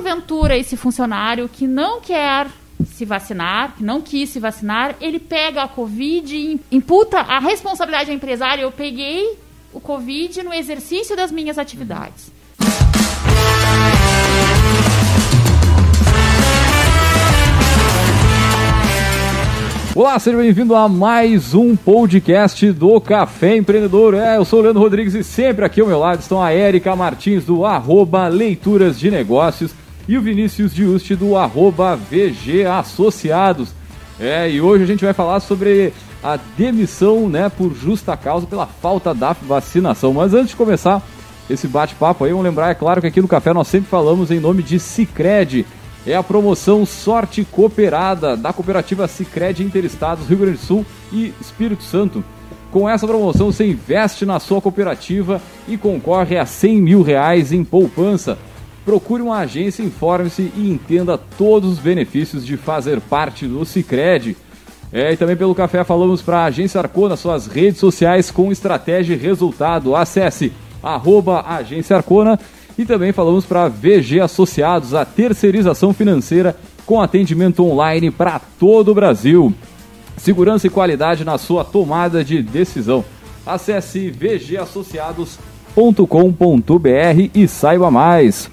porventura esse funcionário que não quer se vacinar, que não quis se vacinar, ele pega a Covid e imputa a responsabilidade à empresária. Eu peguei o Covid no exercício das minhas atividades. Olá, seja bem-vindo a mais um podcast do Café Empreendedor. É, eu sou o Leandro Rodrigues e sempre aqui ao meu lado estão a Érica Martins do arroba Leituras de Negócios e o Vinícius Diusti do arroba VG Associados. É, e hoje a gente vai falar sobre a demissão né, por justa causa pela falta da vacinação. Mas antes de começar esse bate-papo aí, vamos lembrar, é claro que aqui no Café nós sempre falamos em nome de Cicred é a promoção Sorte Cooperada da cooperativa Sicredi Interestados Rio Grande do Sul e Espírito Santo. Com essa promoção você investe na sua cooperativa e concorre a 100 mil reais em poupança. Procure uma agência, informe-se e entenda todos os benefícios de fazer parte do Sicredi. É, e também pelo café falamos para a Agência Arcona, suas redes sociais com estratégia e resultado. Acesse arroba Agência Arcona e também falamos para VG Associados, a terceirização financeira com atendimento online para todo o Brasil. Segurança e qualidade na sua tomada de decisão. Acesse vgassociados.com.br e saiba mais.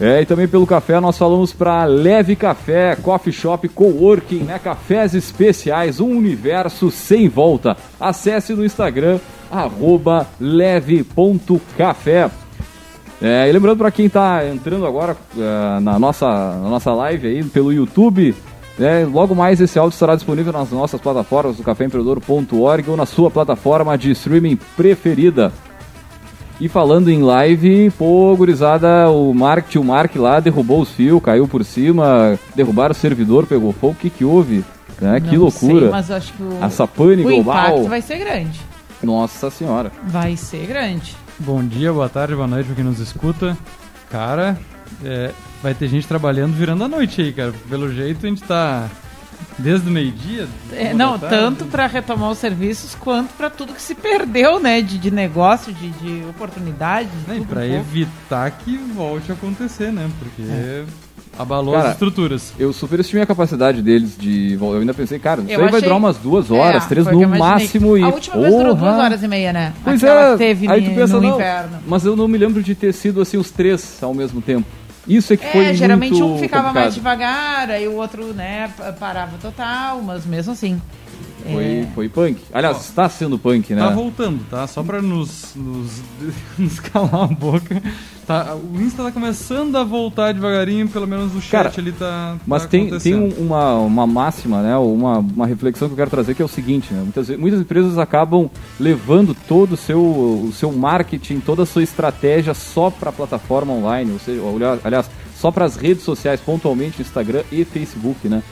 É, e também pelo café nós falamos para Leve Café, Coffee Shop Coworking, né? Cafés especiais, um universo sem volta. Acesse no Instagram, arroba leve.café. É, e lembrando para quem está entrando agora uh, na, nossa, na nossa live aí pelo YouTube, né, logo mais esse áudio estará disponível nas nossas plataformas do caféempreendedor.org ou na sua plataforma de streaming preferida. E falando em live, pô, gurizada, o Mark, tio Mark lá derrubou os fios, caiu por cima, derrubaram o servidor, pegou fogo, o que que houve? Né? Que loucura. Sei, mas acho que o, Essa pane o global. impacto vai ser grande. Nossa senhora. Vai ser grande. Bom dia, boa tarde, boa noite pra quem nos escuta. Cara, é, vai ter gente trabalhando virando a noite aí, cara. Pelo jeito a gente tá desde o meio-dia. É, não, tanto para retomar os serviços quanto para tudo que se perdeu, né? De, de negócio, de, de oportunidades. Né, para um evitar que volte a acontecer, né? Porque. É. Abalou Cara, as estruturas. Eu superestimei a capacidade deles de. Eu ainda pensei, cara, isso Eu aí vai achei- durar umas duas horas, É, três no máximo e. A última vez durou duas horas e meia, né? Pois Aquela é, teve aí tu pensa, no não, inverno. mas eu não me lembro de ter sido assim os três ao mesmo tempo. Isso é que foi É, geralmente muito um ficava mais complicado. devagar, aí o outro, né, pa- parava total, mas mesmo assim. Foi, é, foi punk. Aliás, está sendo punk, né? Tá voltando, tá? Só pra nos, nos, nos calar a boca. Tá, o Insta tá começando a voltar devagarinho, pelo menos o chat Cara, ali tá. Mas tá tem, tem acontecendo. um- uma, uma máxima, né? Uma, uma reflexão que eu quero trazer que é o seguinte, né? Muitas, muitas empresas acabam levando todo o seu, o seu marketing, toda a sua estratégia só para a plataforma online, ou seja, aliás, só para as redes sociais, pontualmente Instagram e Facebook, né?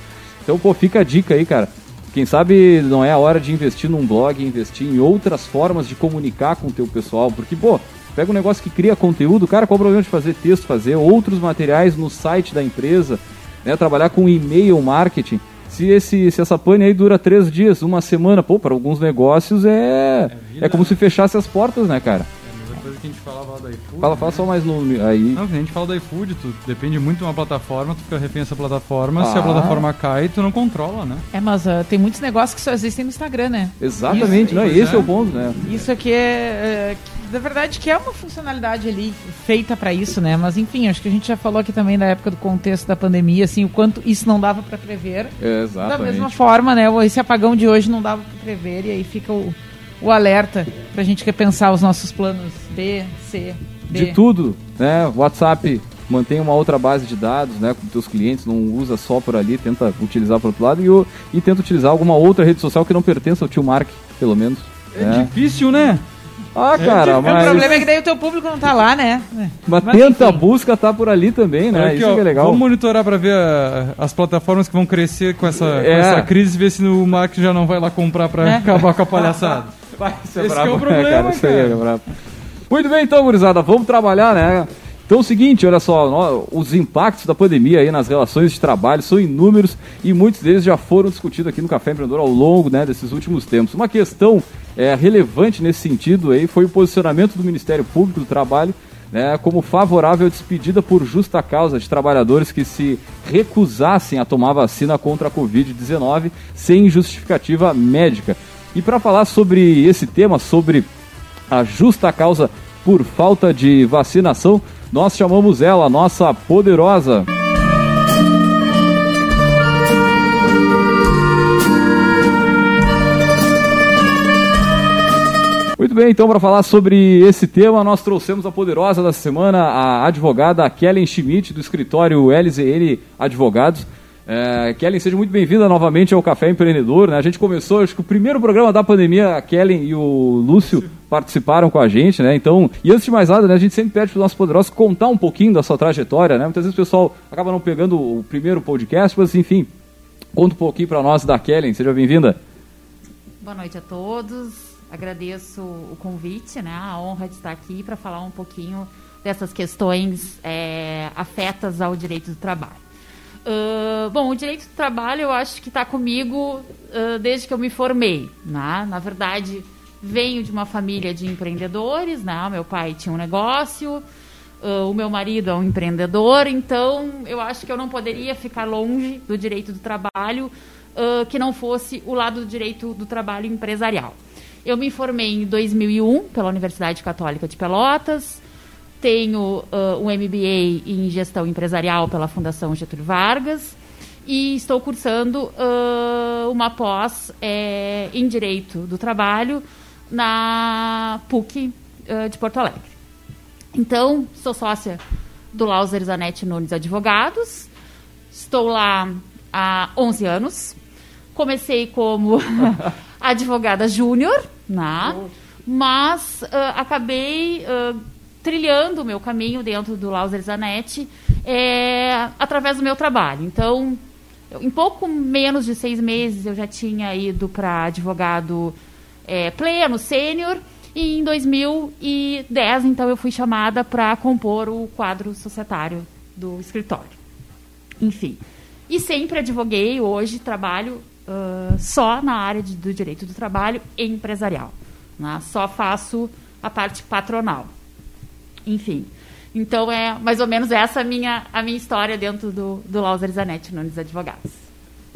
Então, pô, fica a dica aí, cara. Quem sabe não é a hora de investir num blog, investir em outras formas de comunicar com o teu pessoal, porque, pô, pega um negócio que cria conteúdo, cara, qual o problema de fazer texto, fazer outros materiais no site da empresa, né, trabalhar com e-mail marketing. Se, esse, se essa pane aí dura três dias, uma semana, pô, para alguns negócios é, vida, é como né? se fechasse as portas, né, cara? A coisa que a gente falava lá do iFood. Fala, né? fala só mais no aí. Não, a gente fala do iFood, tu depende muito de uma plataforma, tu fica refém dessa plataforma, se Ah. a plataforma cai, tu não controla, né? É, mas ah, tem muitos negócios que só existem no Instagram, né? Exatamente, Isso, né? Esse é. é. o ponto, né? Isso aqui é, é, na verdade, que é uma funcionalidade ali feita pra isso, né? Mas enfim, acho que a gente já falou aqui também da época do contexto da pandemia, assim, o quanto isso não dava pra prever. É, Da exatamente. mesma forma, né? Esse apagão de hoje não dava pra prever e aí fica o, o alerta pra gente repensar os nossos planos B, C, D. de tudo, né? WhatsApp mantém uma outra base de dados, né, com teus clientes, não usa só por ali, tenta utilizar por outro lado e, o- e tenta utilizar alguma outra rede social que não pertença ao tio Mark, pelo menos. É, né? difícil, né? Ah, cara, O mas, problema é que daí o teu público não tá lá, né? mas, Mas, tenta a enfim. busca tá por ali também, né? Aqui, Isso ó, que é legal. Vamos monitorar pra ver a- as plataformas que vão crescer com essa, com É. essa crise e ver se o Mark já não vai lá comprar pra É. acabar com a palhaçada. Vai, isso Esse que é o problema, cara, isso aí é brabo. Muito bem, então, gurizada, vamos trabalhar, né? Então é o seguinte, olha só, os impactos da pandemia aí nas relações de trabalho são inúmeros e muitos deles já foram discutidos aqui no Café Empreendedor ao longo né, desses últimos tempos. Uma questão é, relevante nesse sentido aí foi o posicionamento do Ministério Público do Trabalho né, como favorável à despedida por justa causa de trabalhadores que se recusassem a tomar vacina contra a Covid-19 sem justificativa médica. E para falar sobre esse tema, sobre a justa causa por falta de vacinação, nós chamamos ela, nossa poderosa. Muito bem, então, para falar sobre esse tema, nós trouxemos a poderosa da semana, a advogada Kellen Schmidt, do escritório LZN Advogados. É, Kellen, seja muito bem-vinda novamente ao Café Empreendedor. Né? A gente começou, acho que o primeiro programa da pandemia, a Kellen e o Lúcio participaram com a gente, né? Então, e antes de mais nada, né, a gente sempre pede para os nossos poderosos contar um pouquinho da sua trajetória, né? Muitas vezes o pessoal acaba não pegando o primeiro podcast, mas enfim, conta um pouquinho para nós da Kellen. Seja bem-vinda. Boa noite a todos. Agradeço o convite, né? A honra de estar aqui para falar um pouquinho dessas questões é, afetas ao direito do trabalho. Uh, bom, o direito do trabalho eu acho que está comigo uh, desde que eu me formei. Né? Na verdade, venho de uma família de empreendedores, né? Meu pai tinha um negócio, uh, o meu marido é um empreendedor, então eu acho que eu não poderia ficar longe do direito do trabalho que não fosse o lado do direito do trabalho empresarial. Eu me formei em 2001 pela Universidade Católica de Pelotas. Tenho uh, um MBA em Gestão Empresarial pela Fundação Getúlio Vargas. E estou cursando uh, uma pós é, em Direito do Trabalho na PUC uh, de Porto Alegre. Então, sou sócia do Lauser Zanetti Nunes Advogados. Estou lá há 11 anos. Comecei como advogada júnior, né? mas uh, acabei uh, trilhando o meu caminho dentro do Lauser Zanetti é, através do meu trabalho. Então, em pouco menos de seis meses eu já tinha ido para advogado é, pleno, sênior, e em 2010, então, eu fui chamada para compor o quadro societário do escritório. Enfim. E sempre advoguei, hoje trabalho uh, só na área de, do direito do trabalho empresarial. Né? Só faço a parte patronal. Enfim. Então é mais ou menos essa a minha, a minha história dentro do, do Lauser Zanetti Nunes Advogados.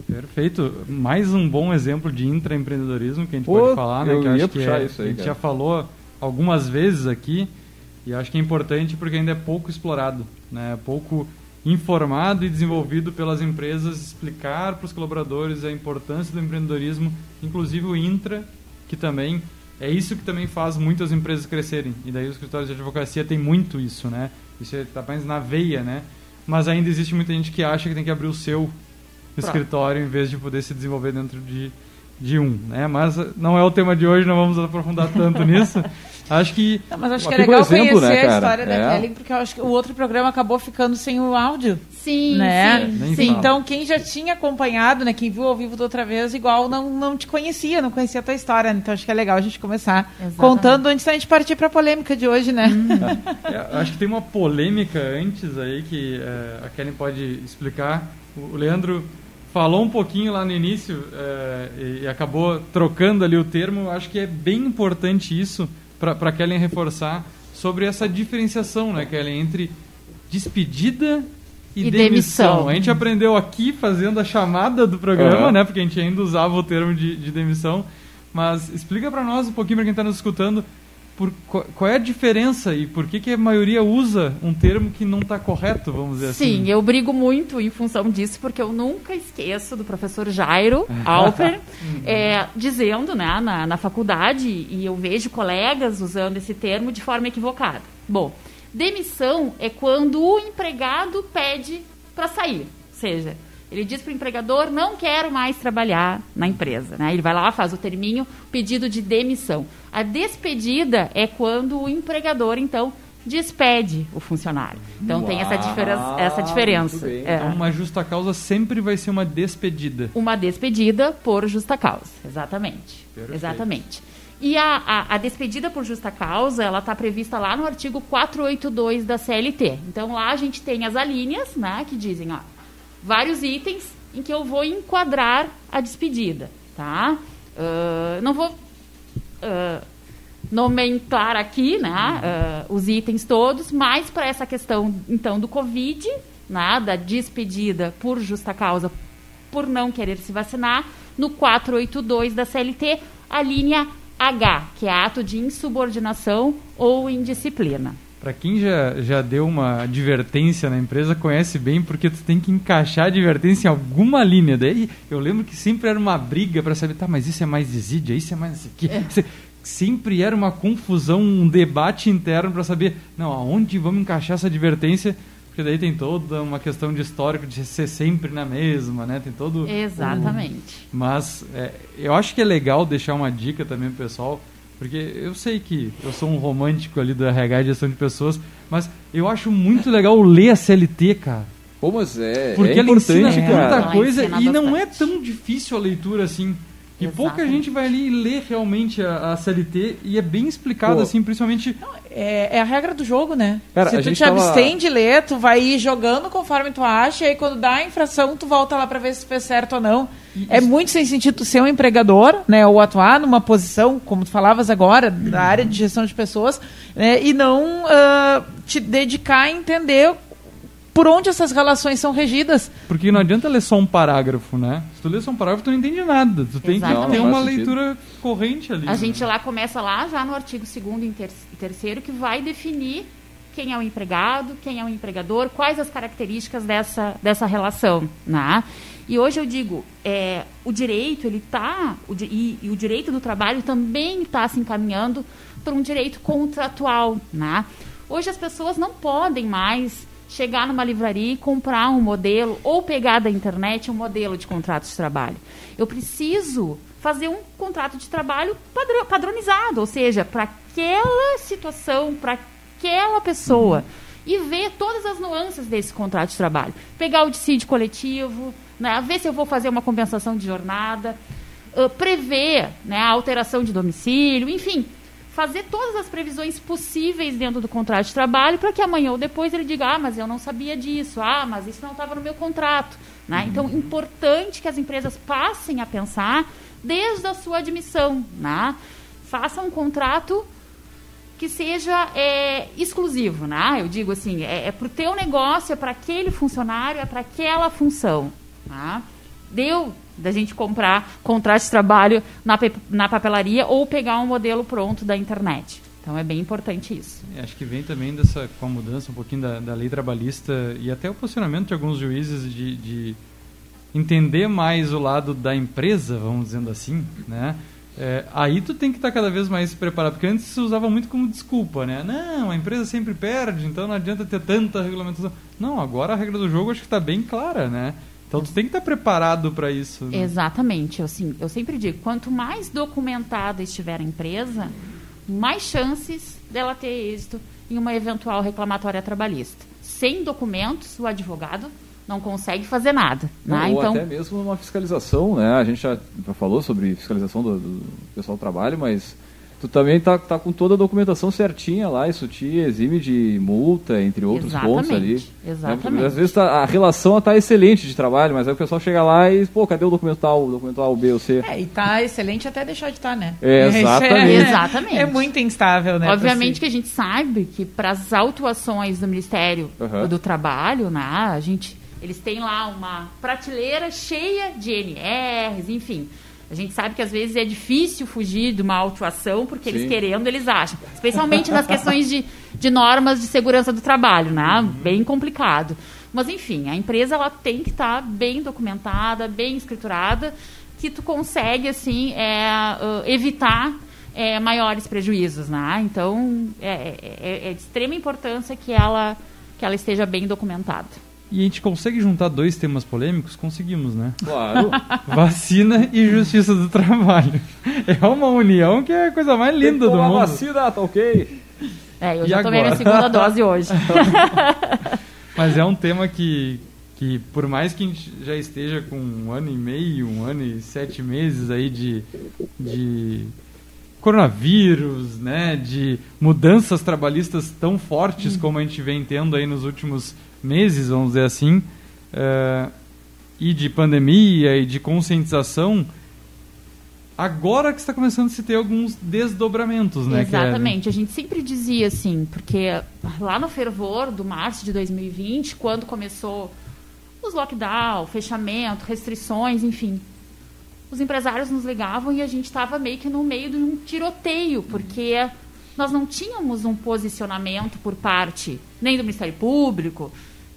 Perfeito. Mais um bom exemplo de intraempreendedorismo que a gente Pô, pode falar, né? Eu que ia acho puxar que é, isso aí, a gente cara. já falou algumas vezes aqui e acho que é importante porque ainda é pouco explorado, né? Pouco informado e desenvolvido pelas empresas explicar para os colaboradores a importância do empreendedorismo, inclusive o intra, que também é isso que também faz muitas empresas crescerem. E daí os escritórios de advocacia tem muito isso, né? Isso está apenas na veia, né? Mas ainda existe muita gente que acha que tem que abrir o seu escritório em vez de poder se desenvolver dentro de, de um, né? Mas não é o tema de hoje, não vamos aprofundar tanto nisso. Acho que. Não, mas acho que é legal exemplo, conhecer né, a história da É. Kelly, porque eu acho que o outro programa acabou ficando sem o áudio. Sim, né? sim, Nem sim. Então, quem já tinha acompanhado, né, quem viu ao vivo da outra vez, igual não, não te conhecia, não conhecia a tua história. Então, acho que é legal a gente começar Exatamente. contando antes da gente partir para a polêmica de hoje, né? É, acho que tem uma polêmica antes aí que é, a Kellen pode explicar. O Leandro falou um pouquinho lá no início é, e, acabou trocando ali o termo. Acho que é bem importante isso para a Kellen reforçar sobre essa diferenciação, né, Kellen, entre despedida e, E demissão. demissão. A gente aprendeu aqui fazendo a chamada do programa, Aham. né, porque a gente ainda usava o termo de, de demissão. Mas explica para nós um pouquinho, para quem está nos escutando, por, qual, é a diferença e por que, que a maioria usa um termo que não está correto, vamos dizer assim. Sim, eu brigo muito em função disso, porque eu nunca esqueço do professor Jairo Alper é, dizendo né, na, na faculdade, e eu vejo colegas usando esse termo de forma equivocada. Bom, demissão é quando o empregado pede para sair, ou seja, ele diz para o empregador, não quero mais trabalhar na empresa. Né? Ele vai lá, faz o terminho, pedido de demissão. A despedida é quando o empregador, então, despede o funcionário. Então tem essa, diferença, essa diferença. É. Então, uma justa causa sempre vai ser uma despedida. Uma despedida por justa causa, exatamente. Perfeito. Exatamente. E a, a, a despedida por justa causa, ela está prevista lá no artigo 482 da CLT. Então lá a gente tem as alíneas, né, que dizem, ó, vários itens em que eu vou enquadrar a despedida, tá? Ah, não vou ah, nomenclar aqui né, uh, os itens todos, mas para essa questão, então, do Covid, né, da despedida por justa causa por não querer se vacinar, no 482 da CLT, a linha H, que é ato de insubordinação ou indisciplina. Para quem já, já deu uma advertência na empresa, conhece bem, porque tu tem que encaixar a advertência em alguma linha. Daí eu lembro que sempre era uma briga para saber, tá, mas isso é mais desídia, isso é mais isso aqui. É. Sempre era uma confusão, um debate interno para saber, não, aonde vamos encaixar essa advertência porque daí tem toda uma questão de histórico de ser sempre na mesma, né? Tem todo. Exatamente. Mas é, eu acho que é legal deixar uma dica também pro pessoal, porque eu sei que eu sou um romântico ali do RH e gestão de pessoas, mas eu acho muito legal ler a CLT, cara. Pô, mas é. Porque é ela ensina cara. muita coisa e não é tão difícil a leitura assim. E Exatamente. pouca gente vai ali ler realmente a, a CLT e é bem explicado, Pô. assim, principalmente. É, é, a regra do jogo, né? Cara, Se tu te tava... abstém de ler, tu vai ir jogando conforme tu acha, e aí quando dá a infração, tu volta lá para ver se fez certo ou não. Isso. É muito sem sentido tu ser um empregador, né? Ou atuar numa posição, como tu falavas agora, da área de gestão de pessoas, né, e não uh, te dedicar a entender por onde essas relações são regidas. Porque não adianta ler só um parágrafo, né? Se tu lê só um parágrafo, tu não entende nada. Tu tem Exatamente. que ter uma leitura corrente ali. A né? gente lá começa lá já no artigo 2 e terceiro que vai definir quem é o empregado, quem é o empregador, quais as características dessa, dessa relação, né? E hoje eu digo, é, o direito, ele está, e, e, o direito do trabalho também está se encaminhando para um direito contratual, né? Hoje as pessoas não podem mais chegar numa livraria e comprar um modelo ou pegar da internet um modelo de contrato de trabalho. Eu preciso fazer um contrato de trabalho padronizado, ou seja, para aquela situação, para aquela pessoa. Uhum. E ver todas as nuances desse contrato de trabalho. Pegar o dissídio coletivo, né, ver se eu vou fazer uma compensação de jornada, uh, prever né, a alteração de domicílio, enfim, fazer todas as previsões possíveis dentro do contrato de trabalho para que amanhã ou depois ele diga, ah, mas eu não sabia disso, ah, mas isso não estava no meu contrato. Né? Uhum. Então, importante que as empresas passem a pensar desde a sua admissão. Né? Faça um contrato que seja é, exclusivo, né? Eu digo assim, é, é para o teu negócio, é para aquele funcionário, é para aquela função. Tá? Deu da gente comprar contrato de trabalho na, na papelaria ou pegar um modelo pronto da internet. Então é bem importante isso. É, acho que vem também dessa com a mudança um pouquinho da, da lei trabalhista e até o posicionamento de alguns juízes de, de entender mais o lado da empresa, vamos dizendo assim, né? É, aí tu tem que estar tá cada vez mais preparado, porque antes se usava muito como desculpa, né? Não, a empresa sempre perde, então não adianta ter tanta regulamentação. Não, agora a regra do jogo acho que está bem clara, né? Então tu tem que estar preparado para isso. Né? Exatamente. Eu, assim, eu sempre digo, quanto mais documentada estiver a empresa, mais chances dela ter êxito em uma eventual reclamatória trabalhista. Sem documentos, o advogado não consegue fazer nada. Né? Ou então, até mesmo uma fiscalização, né? A gente já falou sobre fiscalização do, do pessoal do trabalho, mas tu também tá, tá com toda a documentação certinha lá, isso te exime de multa, entre outros Exatamente. pontos ali. Exatamente. Né? Às vezes tá, a relação está excelente de trabalho, mas aí o pessoal chega lá e, pô, cadê o documental, o documental B ou C? É, e tá excelente até deixar de estar, tá, né? É, exatamente. É, exatamente. É muito instável, né? Obviamente que a gente sabe que para as autuações do Ministério uhum. do Trabalho, né, a gente, eles têm lá uma prateleira cheia de NRs, enfim a gente sabe que às vezes é difícil fugir de uma autuação, porque Sim. eles querendo, eles acham. Especialmente nas questões de, de normas de segurança do trabalho, né? Uhum. Bem complicado. Mas, enfim, a empresa ela tem que estar tá bem documentada, bem escriturada, que tu consegue, assim, é, uh, evitar é, maiores prejuízos, né? Então, é, é, é de extrema importância que ela, que ela esteja bem documentada. E a gente consegue juntar dois temas polêmicos? Conseguimos, né? Claro. Vacina e justiça do trabalho. É uma união que é a coisa mais linda do mundo. vacina, tá ok? É, eu e já agora? tomei minha segunda dose hoje. Mas é um tema que, que, por mais que a gente já esteja com um ano e meio, um ano e sete meses aí de, de coronavírus, né, de mudanças trabalhistas tão fortes hum. como a gente vem tendo aí nos últimos meses, vamos dizer assim, uh, e de pandemia e de conscientização, agora que está começando a se ter alguns desdobramentos, né? Exatamente. A gente sempre dizia assim, porque lá no fervor do março de 2020, quando começou os lockdown, fechamento, restrições, enfim, os empresários nos ligavam e a gente estava meio que no meio de um tiroteio, porque nós não tínhamos um posicionamento por parte nem do Ministério Público,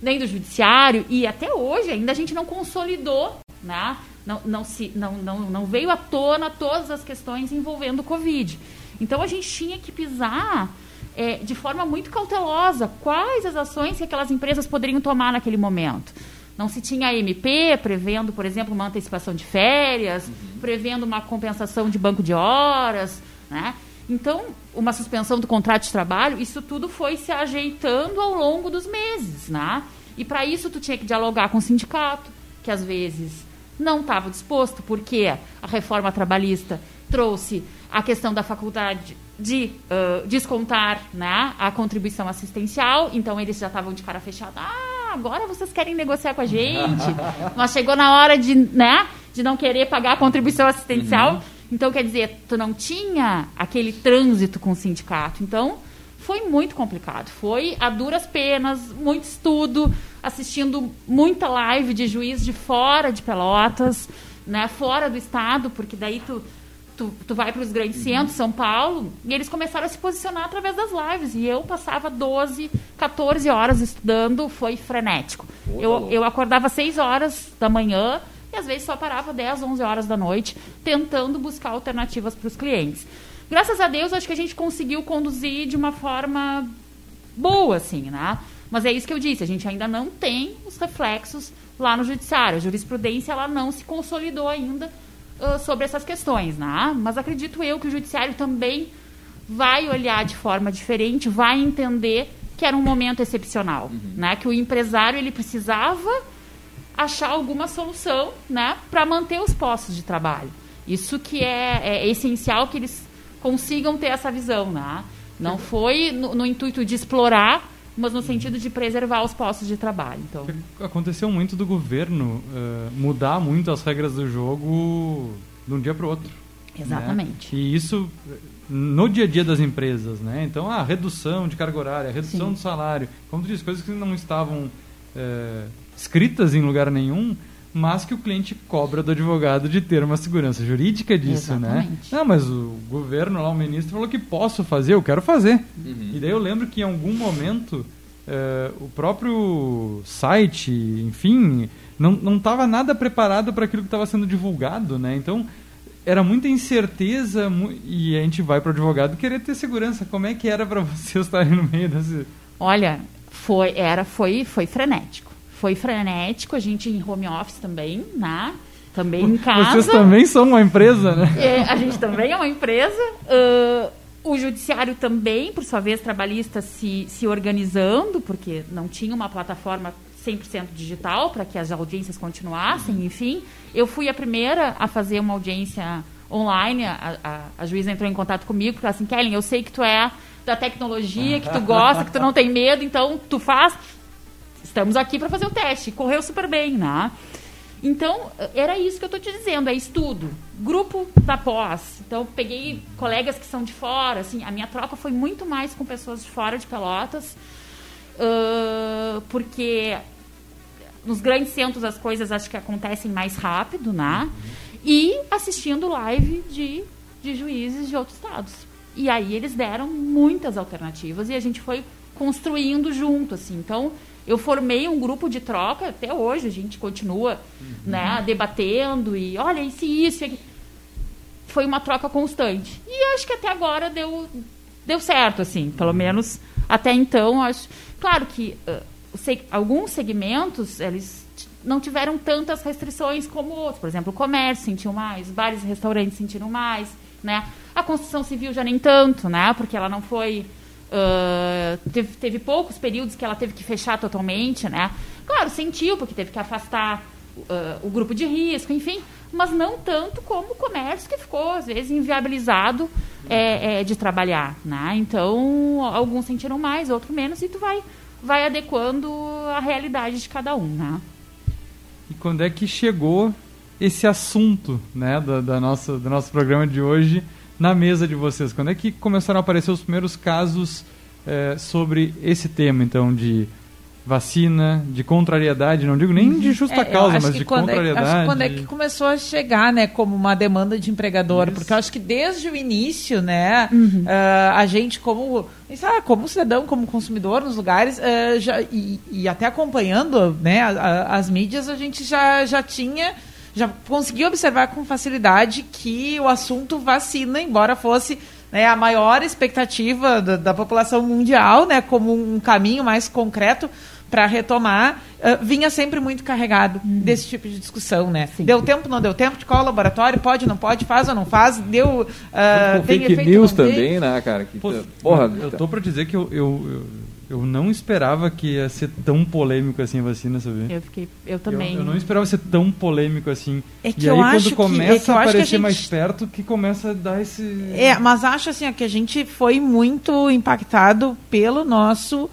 nem do Judiciário, e até hoje ainda a gente não consolidou, né? não, não, se, não, não, não veio à tona todas as questões envolvendo o Covid. Então a gente tinha que pisar é, de forma muito cautelosa quais as ações que aquelas empresas poderiam tomar naquele momento. Não se tinha MP prevendo, por exemplo, uma antecipação de férias, uhum. prevendo uma compensação de banco de horas, né? Então, uma suspensão do contrato de trabalho, isso tudo foi se ajeitando ao longo dos meses, né? E para isso tu tinha que dialogar com o sindicato, que às vezes não estava disposto, porque a reforma trabalhista trouxe a questão da faculdade de uh, descontar né, a contribuição assistencial, então eles já estavam de cara fechada. Ah, agora vocês querem negociar com a gente. Mas chegou na hora de, né, de não querer pagar a contribuição assistencial. Uhum. Então, quer dizer, tu não tinha aquele trânsito com o sindicato. Então, foi muito complicado. Foi a duras penas, muito estudo, assistindo muita live de juiz de fora de Pelotas, né, fora do estado, porque daí tu tu, tu vai para os grandes uhum. centros, São Paulo, e eles começaram a se posicionar através das lives. E eu passava 12, 14 horas estudando, foi frenético. eu, tá eu acordava 6 horas da manhã e às vezes só parava 10, 11 horas da noite, tentando buscar alternativas para os clientes. Graças a Deus, acho que a gente conseguiu conduzir de uma forma boa, assim, né? Mas é isso que eu disse, a gente ainda não tem os reflexos lá no judiciário. A jurisprudência ela não se consolidou ainda uh, sobre essas questões, né? Mas acredito eu que o judiciário também vai olhar de forma diferente, vai entender que era um momento excepcional, uhum. né? Que o empresário ele precisava achar alguma solução, né, para manter os postos de trabalho. Isso que é, é, essencial que eles consigam ter essa visão, né? Não foi no, no intuito de explorar mas no sentido de preservar os postos de trabalho. Então aconteceu muito do governo uh, mudar muito as regras do jogo de um dia para o outro. Né? Exatamente. Né? E isso no dia a dia das empresas, né? Então a redução de carga horária, a redução Sim. do salário, como tu disse, coisas que não estavam uh, escritas em lugar nenhum mas que o cliente cobra do advogado de ter uma segurança jurídica disso, né? Exatamente. né? Não, mas o governo lá, o ministro falou que posso fazer, eu quero fazer. Uhum. E daí eu lembro que em algum momento eh, o próprio site, enfim, não estava nada preparado para aquilo que estava sendo divulgado, né? Então era muita incerteza e a gente vai para o advogado querer ter segurança. Como é que era para vocês estarem no meio desse? Olha, foi era foi foi frenético foi frenético, a gente em home office também, né? Também em casa. Vocês também são uma empresa, né? É, a gente também é uma empresa. Uh, o judiciário também, por sua vez, trabalhista se, se organizando, porque não tinha uma plataforma 100% digital para que as audiências continuassem, uhum. enfim. Eu fui a primeira a fazer uma audiência online, a, a, a juíza entrou em contato comigo, falou assim, Kellen, eu sei que tu é da tecnologia, que tu gosta, que tu não tem medo, então tu faz estamos aqui para fazer o teste. Correu super bem, né? Então, era isso que eu estou te dizendo, é estudo. Grupo da pós. Então, peguei colegas que são de fora, assim, a minha troca foi muito mais com pessoas de fora de Pelotas, uh, porque nos grandes centros as coisas acho que acontecem mais rápido, né? E assistindo live de, de juízes de outros estados. E aí eles deram muitas alternativas e a gente foi construindo junto, assim. Então, eu formei um grupo de troca, até hoje a gente continua uhum. né, debatendo e olha, isso e isso. Foi uma troca constante. E acho que até agora deu, deu certo, assim, pelo uhum. menos até então. Acho, claro que uh, alguns segmentos, eles não tiveram tantas restrições como outros. Por exemplo, o comércio sentiu mais, bares e restaurantes sentiram mais, né? A construção civil já nem tanto, né? Porque ela não foi Uh, teve, teve, poucos períodos que ela teve que fechar totalmente, né? Claro, sentiu, porque teve que afastar uh, o grupo de risco, enfim, mas não tanto como o comércio, que ficou, às vezes, inviabilizado é, é, de trabalhar, né? Então, alguns sentiram mais, outros menos, e tu vai, vai adequando a realidade de cada um, né? E quando é que chegou esse assunto né, da nossa, do nosso programa de hoje na mesa de vocês? Quando é que começaram a aparecer os primeiros casos é, sobre esse tema, então, de vacina, de contrariedade, não digo nem de justa é, causa, mas de quando contrariedade. É, acho que quando é que começou a chegar, né, como uma demanda de empregador, Isso. porque eu acho que desde o início, né, uhum. uh, a gente como, sabe, como cidadão, como consumidor nos lugares, uh, já, e, e, até acompanhando, né, a, a, as mídias, a gente já, já tinha já conseguiu observar com facilidade que o assunto vacina, embora fosse né, a maior expectativa da, da, população mundial, né, como um caminho mais concreto para retomar, uh, vinha sempre muito carregado uhum. desse tipo de discussão, né? Sim. Deu tempo, não deu tempo, de qual laboratório, pode, não pode, faz ou não faz, deu... Uh, tem fake news também, né, cara? Que, Pô, porra, eu tô para dizer que eu, eu, eu eu não esperava que ia ser tão polêmico assim a vacina, sabe? Eu fiquei, eu também. Eu, eu não esperava ser tão polêmico assim. É que e eu aí quando começa que, é a aparecer gente... mais perto que começa a dar esse É, mas acho assim que a gente foi muito impactado pelo nosso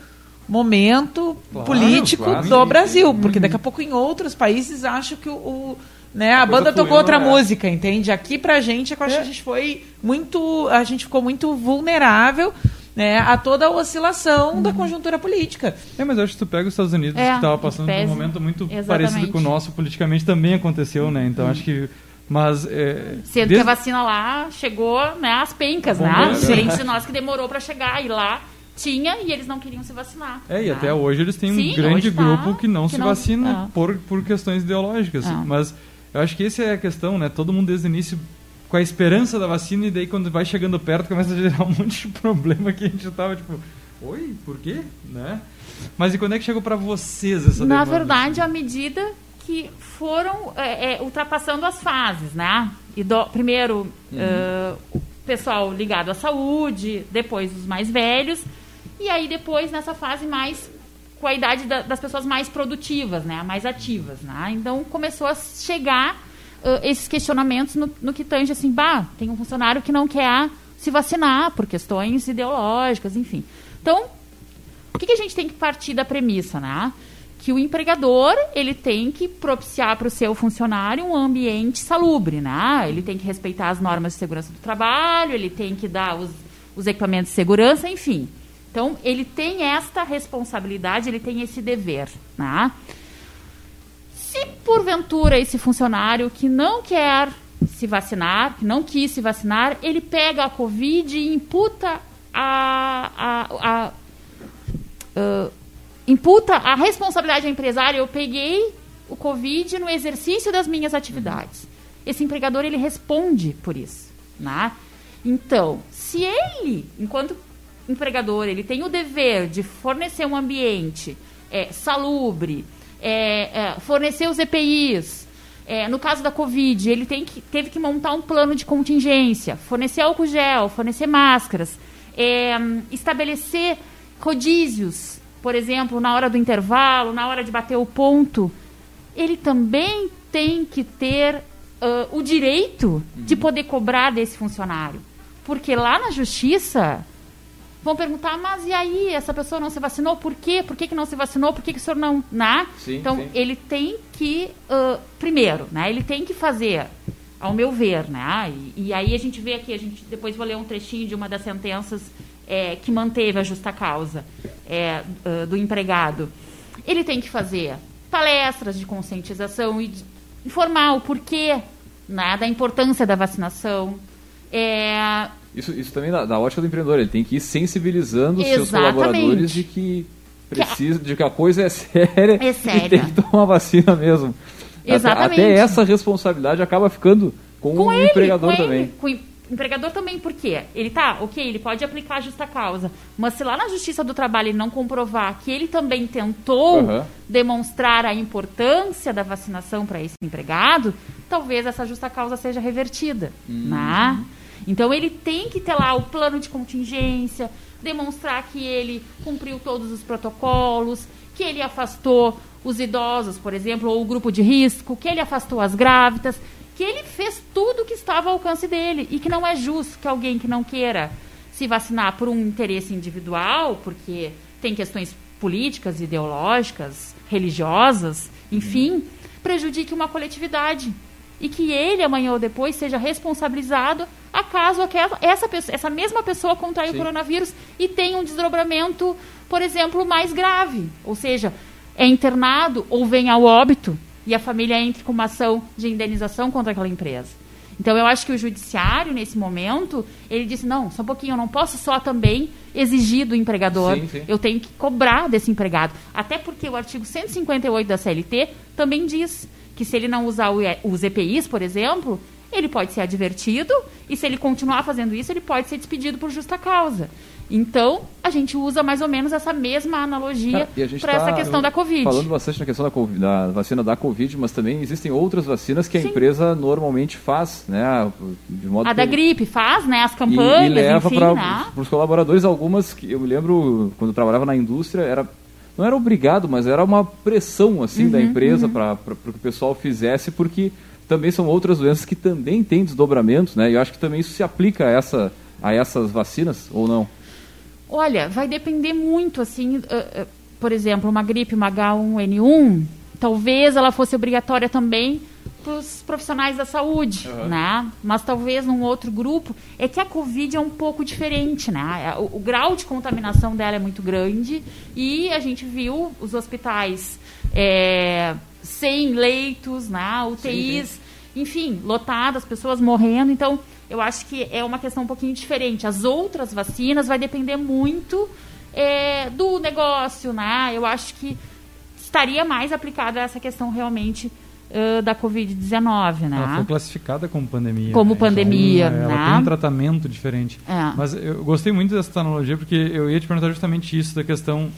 momento claro, político claro, do Brasil, porque daqui a pouco em outros países acho que o, o né, a, a banda tocou outra é. música, entende? Aqui pra gente, eu acho é. que a gente foi muito, a gente ficou muito vulnerável né, a toda a oscilação uhum. da conjuntura política. É, mas eu acho que tu pega os Estados Unidos, é, que estava passando por um momento muito Exatamente. parecido com o nosso, politicamente também aconteceu, né? Então uhum. acho que mas é, sendo desde... que a vacina lá chegou né às pencas Bom, né diferente de nós que demorou para chegar e lá tinha e eles não queriam se vacinar é e né? até hoje eles têm Sim, um grande tá, grupo que não que se não, vacina é. por, por questões ideológicas é. mas eu acho que essa é a questão né todo mundo desde o início com a esperança da vacina e daí quando vai chegando perto começa a gerar um monte de problema que a gente tava tipo, oi, por quê? Né? Mas e quando é que chegou para vocês essa Na demanda? verdade, à medida que foram é, é, ultrapassando as fases, né? E do, primeiro uhum. uh, o pessoal ligado à saúde, depois os mais velhos e aí depois nessa fase mais com a idade da, das pessoas mais produtivas, né? Mais ativas, né? Então começou a chegar uh, esses questionamentos no, no, que tange assim, bah, tem um funcionário que não quer se vacinar por questões ideológicas, enfim. Então, o que, que a gente tem que partir da premissa, né? Que o empregador ele tem que propiciar para o seu funcionário um ambiente salubre, né? Ele tem que respeitar as normas de segurança do trabalho, ele tem que dar os, os equipamentos de segurança, enfim. Então, ele tem esta responsabilidade, ele tem esse dever, né? Porventura esse funcionário que não quer se vacinar, que não quis se vacinar, ele pega a Covid e imputa a, a, a uh, imputa a responsabilidade ao empresário. Eu peguei o Covid no exercício das minhas atividades. Esse empregador ele responde por isso, né? Então, se ele, enquanto empregador, ele tem o dever de fornecer um ambiente é, salubre, é, é, fornecer os EPIs. É, no caso da Covid, ele tem que, teve que montar um plano de contingência, fornecer álcool gel, fornecer máscaras, é, estabelecer rodízios, por exemplo, na hora do intervalo, na hora de bater o ponto. Ele também tem que ter uh, o direito uhum. de poder cobrar desse funcionário. Porque lá na justiça, vão perguntar, mas e aí, essa pessoa não se vacinou, por quê? Por que, que não se vacinou? Por que, que o senhor não. Né? Sim, então, sim. ele tem que, uh, primeiro, né, ele tem que fazer, ao meu ver, né? E, e, aí a gente vê aqui, a gente depois vou ler um trechinho de uma das sentenças é, que manteve a justa causa é, uh, do empregado. Ele tem que fazer palestras de conscientização e informar o porquê né, da importância da vacinação. É, isso, isso também da, da ótica do empreendedor, ele tem que ir sensibilizando os seus colaboradores de que precisa, de que a coisa é séria, é séria. e tem que tomar vacina mesmo. Exatamente. Até, até essa responsabilidade acaba ficando com, com o ele, empregador com também. Ele, com o empregador também, por quê? Ele tá, ok, ele pode aplicar a justa causa, mas se lá na Justiça do Trabalho ele não comprovar que ele também tentou uhum. demonstrar a importância da vacinação para esse empregado, talvez essa justa causa seja revertida, uhum. né? Então ele tem que ter lá o plano de contingência, demonstrar que ele cumpriu todos os protocolos, que ele afastou os idosos, por exemplo, ou o grupo de risco, que ele afastou as grávidas, que ele fez tudo que estava ao alcance dele e que não é justo que alguém que não queira se vacinar por um interesse individual, porque tem questões políticas, ideológicas, religiosas, enfim, prejudique uma coletividade. E que ele, amanhã ou depois, seja responsabilizado acaso aquela, essa, essa mesma pessoa contraia o coronavírus e tenha um desdobramento, por exemplo, mais grave. Ou seja, é internado ou vem ao óbito e a família entra com uma ação de indenização contra aquela empresa. Então, eu acho que o judiciário, nesse momento, ele disse, não, só um pouquinho, eu não posso só também exigir do empregador, sim, sim. eu tenho que cobrar desse empregado. Até porque o artigo 158 da CLT também diz que se ele não usar os EPIs, por exemplo, ele pode ser advertido e se ele continuar fazendo isso, ele pode ser despedido por justa causa. Então, a gente usa mais ou menos essa mesma analogia para essa tá questão da Covid. Falando bastante na questão da, COVID, da, vacina da Covid, mas também existem outras vacinas que a Sim. empresa normalmente faz, né? De modo a da gripe faz, né? As campanhas, e, e leva para né? os colaboradores algumas que eu me lembro quando eu trabalhava na indústria era não era obrigado, mas era uma pressão assim uhum, da empresa uhum. para que o pessoal fizesse porque também são outras doenças que também têm desdobramentos, né? E eu acho que também isso se aplica a, essa, a essas vacinas, ou não? Olha, vai depender muito, assim, uh, uh, por exemplo, uma gripe, uma H1N1, talvez ela fosse obrigatória também para os profissionais da saúde, uhum. né? Mas talvez num outro grupo é que a Covid é um pouco diferente, né? O, o, grau de contaminação dela é muito grande e a gente viu os hospitais é, sem leitos, né? UTIs, sim, sim. enfim, lotadas, pessoas morrendo. Então, eu acho que é uma questão um pouquinho diferente. As outras vacinas vai depender muito é, do negócio, né? Eu acho que estaria mais aplicada essa questão realmente uh, da Covid-19, né? Ela foi classificada como pandemia. Como né? pandemia, então, né? Ela tem um tratamento diferente. É. Mas eu gostei muito dessa analogia porque eu ia te perguntar justamente isso da questão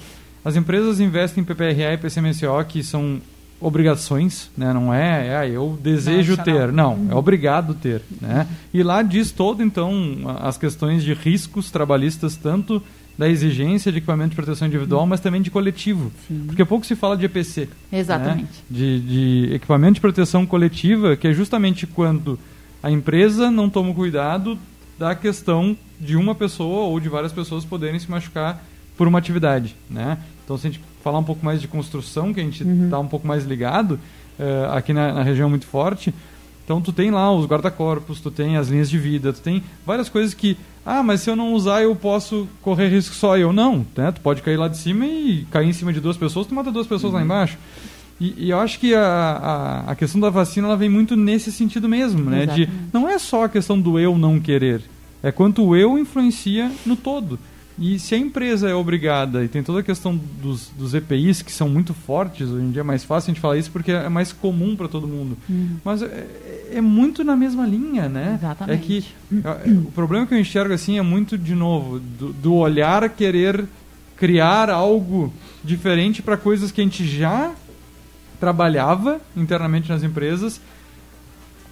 as empresas investem em PPRA e PCMSO, que são obrigações, né? não é, é ah, eu desejo não, ter, não, é obrigado ter. Né? E lá diz todo, então, as questões de riscos trabalhistas, tanto da exigência de equipamento de proteção individual, mas também de coletivo. Sim. Porque pouco se fala de EPC. Né? Exatamente. Né? De, de equipamento de proteção coletiva, que é justamente quando a empresa não toma cuidado da questão de uma pessoa ou de várias pessoas poderem se machucar por uma atividade, né? Então, se a gente falar um pouco mais de construção, que a gente está uhum. Tá um pouco mais ligado, uh, aqui na, na, região muito forte, então tu tem lá os guarda-corpos, tu tem as linhas de vida, tu tem várias coisas que, ah, mas se eu não usar eu posso correr risco só eu. Não, né? Tu pode cair lá de cima e cair em cima de duas pessoas, tu mata duas pessoas uhum. lá embaixo. E, e, eu acho que a, a, a, questão da vacina ela vem muito nesse sentido mesmo, né? De, não é só a questão do eu não querer, é quanto o eu influencia no todo. E se a empresa é obrigada, e tem toda a questão dos, dos EPIs, que são muito fortes, hoje em dia é mais fácil a gente falar isso porque é mais comum para todo mundo. Uhum. Mas é, é, muito na mesma linha, né? Exatamente. É que é, o problema que eu enxergo assim é muito, de novo, do, do olhar querer criar algo diferente para coisas que a gente já trabalhava internamente nas empresas,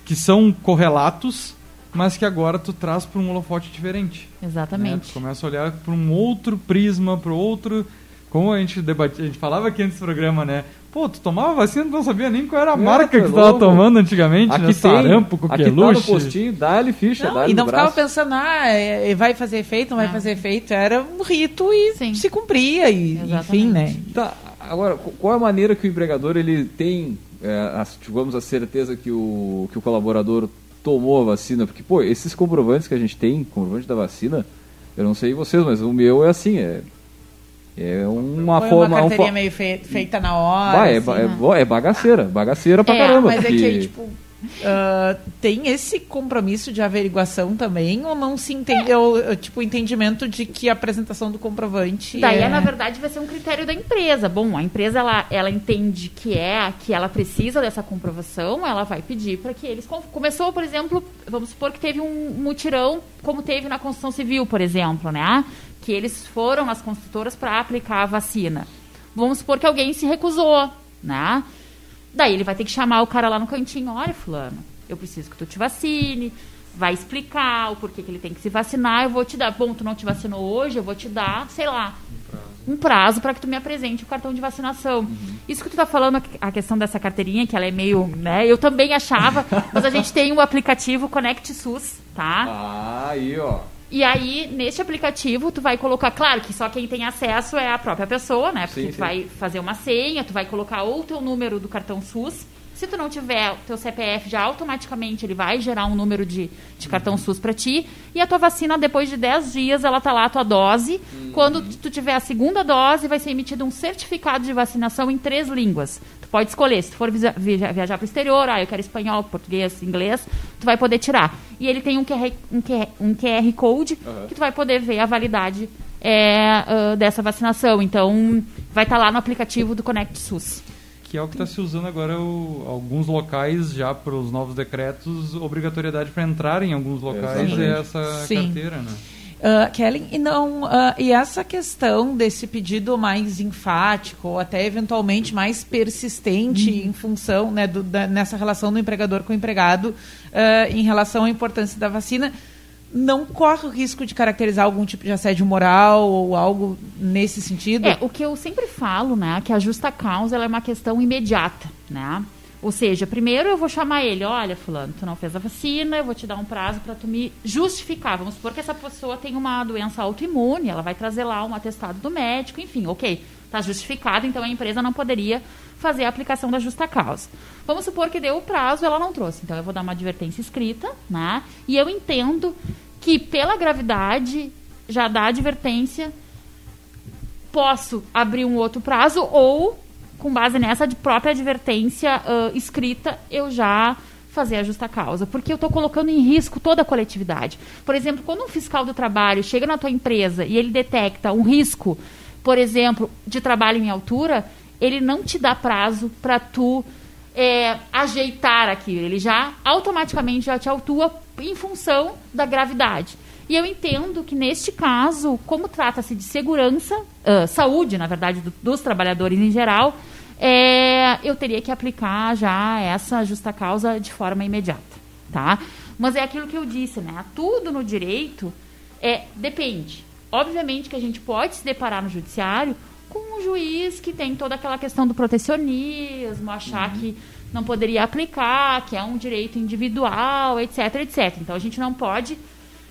que são correlatos mas que agora tu traz para um holofote diferente. Exatamente. Né? Tu começa a olhar para um outro prisma, para outro. Como a gente debatia, a gente falava aqui antes do programa, né? Pô, tu tomava vacina, tu não sabia nem qual era a é, marca que tu estava tomando antigamente, aqui né? Tem, Sarampo, coqueluche. Aqui tá no postinho, dá-lhe ficha, não, E não ficava pensando, ah, é, é, vai fazer efeito, não vai fazer efeito. Era um rito e Sim. se cumpria, e, enfim, né? Tá, agora, qual é a maneira que o empregador ele tem, é, a, digamos, a certeza que o, que o colaborador tomou a vacina, porque, pô, esses comprovantes que a gente tem, comprovante da vacina, eu não sei vocês, mas o meu é assim, é. É uma Foi forma. Uma carteirinha um, meio feita na hora. É, assim, é, né? é, bagaceira, bagaceira pra é, caramba. Mas porque... é que, tipo, Uh, tem esse compromisso de averiguação também ou não se entendeu é. tipo entendimento de que a apresentação do comprovante daí é... na verdade vai ser um critério da empresa. Bom a empresa ela, ela entende que é que ela precisa dessa comprovação ela vai pedir para que eles começou por exemplo vamos supor que teve um mutirão como teve na construção civil por exemplo né? Que eles foram nas construtoras para aplicar a vacina. Vamos supor que alguém se recusou né Daí ele vai ter que chamar o cara lá no cantinho, olha, fulano, eu preciso que tu te vacine, vai explicar o porquê que ele tem que se vacinar, eu vou te dar, bom, tu não te vacinou hoje, eu vou te dar, sei lá, um prazo para que tu me apresente o cartão de vacinação. Uhum. Isso que tu tá falando, a questão dessa carteirinha, que ela é meio, né, eu também achava, mas a gente tem o um aplicativo Connect SUS, tá? Ah, aí, ó. E aí, neste aplicativo, tu vai colocar, claro que só quem tem acesso é a própria pessoa, né? Porque sim, tu sim. vai fazer uma senha, tu vai colocar ou o teu número do cartão SUS, Se tu não tiver o teu CPF, já automaticamente ele vai gerar um número de, de cartão SUS para ti. E a tua vacina, depois de 10 dias, ela tá lá, a tua dose. Uhum. Quando tu tiver a segunda dose, vai ser emitido um certificado de vacinação em três línguas. Pode escolher. Se tu for viajar para o exterior, ah, eu quero espanhol, português, inglês, tu vai poder tirar. E ele tem um QR, um QR, um QR Code uhum. que tu vai poder ver a validade é, uh, dessa vacinação. Então, vai estar tá lá no aplicativo do Conect SUS que é o que está se usando agora o, alguns locais já para os novos decretos obrigatoriedade para entrar em alguns locais é essa Sim. carteira né Uh, Kellen, e não uh, e essa questão desse pedido mais enfático ou até eventualmente mais persistente uhum. em função né, do, da, nessa relação do empregador com o empregado uh, em relação à importância da vacina não corre o risco de caracterizar algum tipo de assédio moral ou algo nesse sentido? É, o que eu sempre falo, né, que a justa causa é uma questão imediata, né? Ou seja, primeiro eu vou chamar ele, olha, fulano, tu não fez a vacina, eu vou te dar um prazo para tu me justificar. Vamos supor que essa pessoa tem uma doença autoimune, ela vai trazer lá um atestado do médico, enfim, ok, está justificado, então a empresa não poderia fazer a aplicação da justa causa. Vamos supor que deu o prazo, ela não trouxe, então eu vou dar uma advertência escrita, né? E eu entendo que pela gravidade já dá advertência, posso abrir um outro prazo ou com base nessa própria advertência uh, escrita, eu já fazer a justa causa, porque eu estou colocando em risco toda a coletividade. Por exemplo, quando um fiscal do trabalho chega na tua empresa e ele detecta um risco, por exemplo, de trabalho em altura, ele não te dá prazo para tu é, ajeitar aquilo, ele já automaticamente já te autua em função da gravidade. E eu entendo que, neste caso, como trata-se de segurança, uh, saúde, na verdade, do, dos trabalhadores em geral, é, eu teria que aplicar já essa justa causa de forma imediata, tá? Mas é aquilo que eu disse, né? Tudo no direito é depende. Obviamente que a gente pode se deparar no judiciário com um juiz que tem toda aquela questão do protecionismo, achar uhum. que não poderia aplicar, que é um direito individual, etc, etc. Então a gente não pode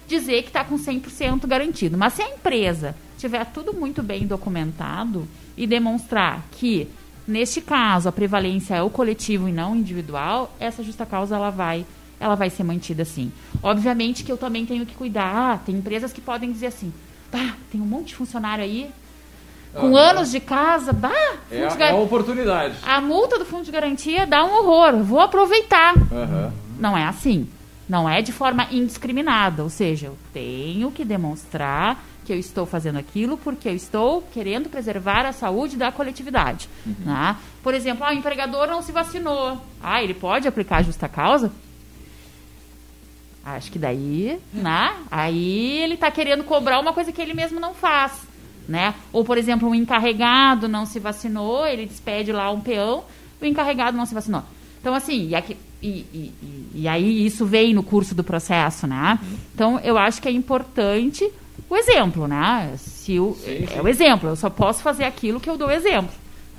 dizer que está com 100% garantido. Mas se a empresa tiver tudo muito bem documentado e demonstrar que, neste caso, a prevalência é o coletivo e não individual, essa justa causa ela vai, ela vai ser mantida assim. Obviamente que eu também tenho que cuidar. Ah, tem empresas que podem dizer assim: tá, tem um monte de funcionário aí, com ah, anos de casa, bah, é, a, é a oportunidade. A multa do fundo de garantia dá um horror, vou aproveitar. Uhum. Não é assim. Não é de forma indiscriminada, ou seja, eu tenho que demonstrar que eu estou fazendo aquilo porque eu estou querendo preservar a saúde da coletividade. Uhum. Né? Por exemplo, ah, o empregador não se vacinou. Ah, ele pode aplicar justa causa? Acho que daí, né? Aí ele está querendo cobrar uma coisa que ele mesmo não faz né? Ou, por exemplo, um encarregado não se vacinou, ele despede lá um peão, o encarregado não se vacinou. Então, assim, e, aqui, e, e, e aí isso vem no curso do processo, né? Então, eu acho que é importante o exemplo, né? Se o, sim, sim. É o exemplo, eu só posso fazer aquilo que eu dou exemplo.